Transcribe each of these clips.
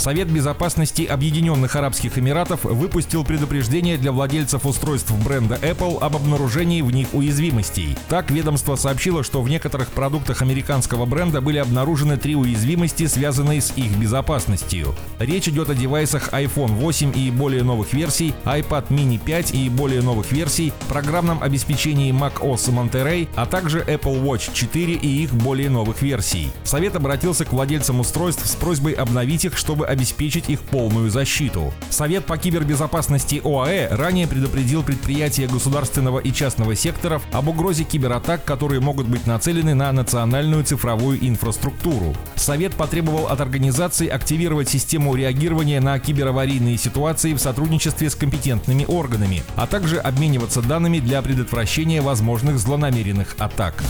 Совет безопасности Объединенных Арабских Эмиратов выпустил предупреждение для владельцев устройств бренда Apple об обнаружении в них уязвимостей. Так, ведомство сообщило, что в некоторых продуктах американского бренда были обнаружены три уязвимости, связанные с их безопасностью. Речь идет о девайсах iPhone 8 и более новых версий, iPad mini 5 и более новых версий, программном обеспечении macOS Monterey, а также Apple Watch 4 и их более новых версий. Совет обратился к владельцам устройств с просьбой обновить их, чтобы обеспечить их полную защиту. Совет по кибербезопасности ОАЭ ранее предупредил предприятия государственного и частного секторов об угрозе кибератак, которые могут быть нацелены на национальную цифровую инфраструктуру. Совет потребовал от организаций активировать систему реагирования на кибераварийные ситуации в сотрудничестве с компетентными органами, а также обмениваться данными для предотвращения возможных злонамеренных атак.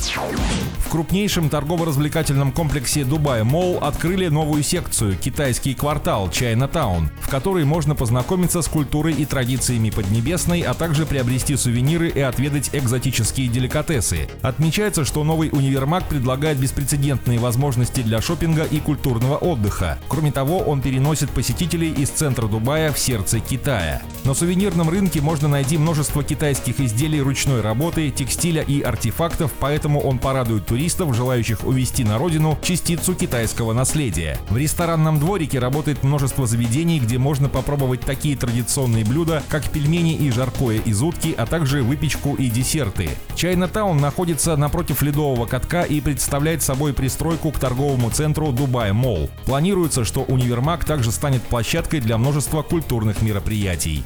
В крупнейшем торгово-развлекательном комплексе Dubai Mall открыли новую секцию «Китайский квартал квартал Chinatown, в который можно познакомиться с культурой и традициями Поднебесной, а также приобрести сувениры и отведать экзотические деликатесы. Отмечается, что новый универмаг предлагает беспрецедентные возможности для шопинга и культурного отдыха. Кроме того, он переносит посетителей из центра Дубая в сердце Китая. На сувенирном рынке можно найти множество китайских изделий ручной работы, текстиля и артефактов, поэтому он порадует туристов, желающих увезти на родину частицу китайского наследия. В ресторанном дворике работает работает множество заведений, где можно попробовать такие традиционные блюда, как пельмени и жаркое из утки, а также выпечку и десерты. Chinatown находится напротив ледового катка и представляет собой пристройку к торговому центру Dubai Mall. Планируется, что универмаг также станет площадкой для множества культурных мероприятий.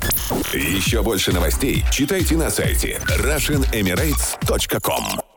Еще больше новостей читайте на сайте RussianEmirates.com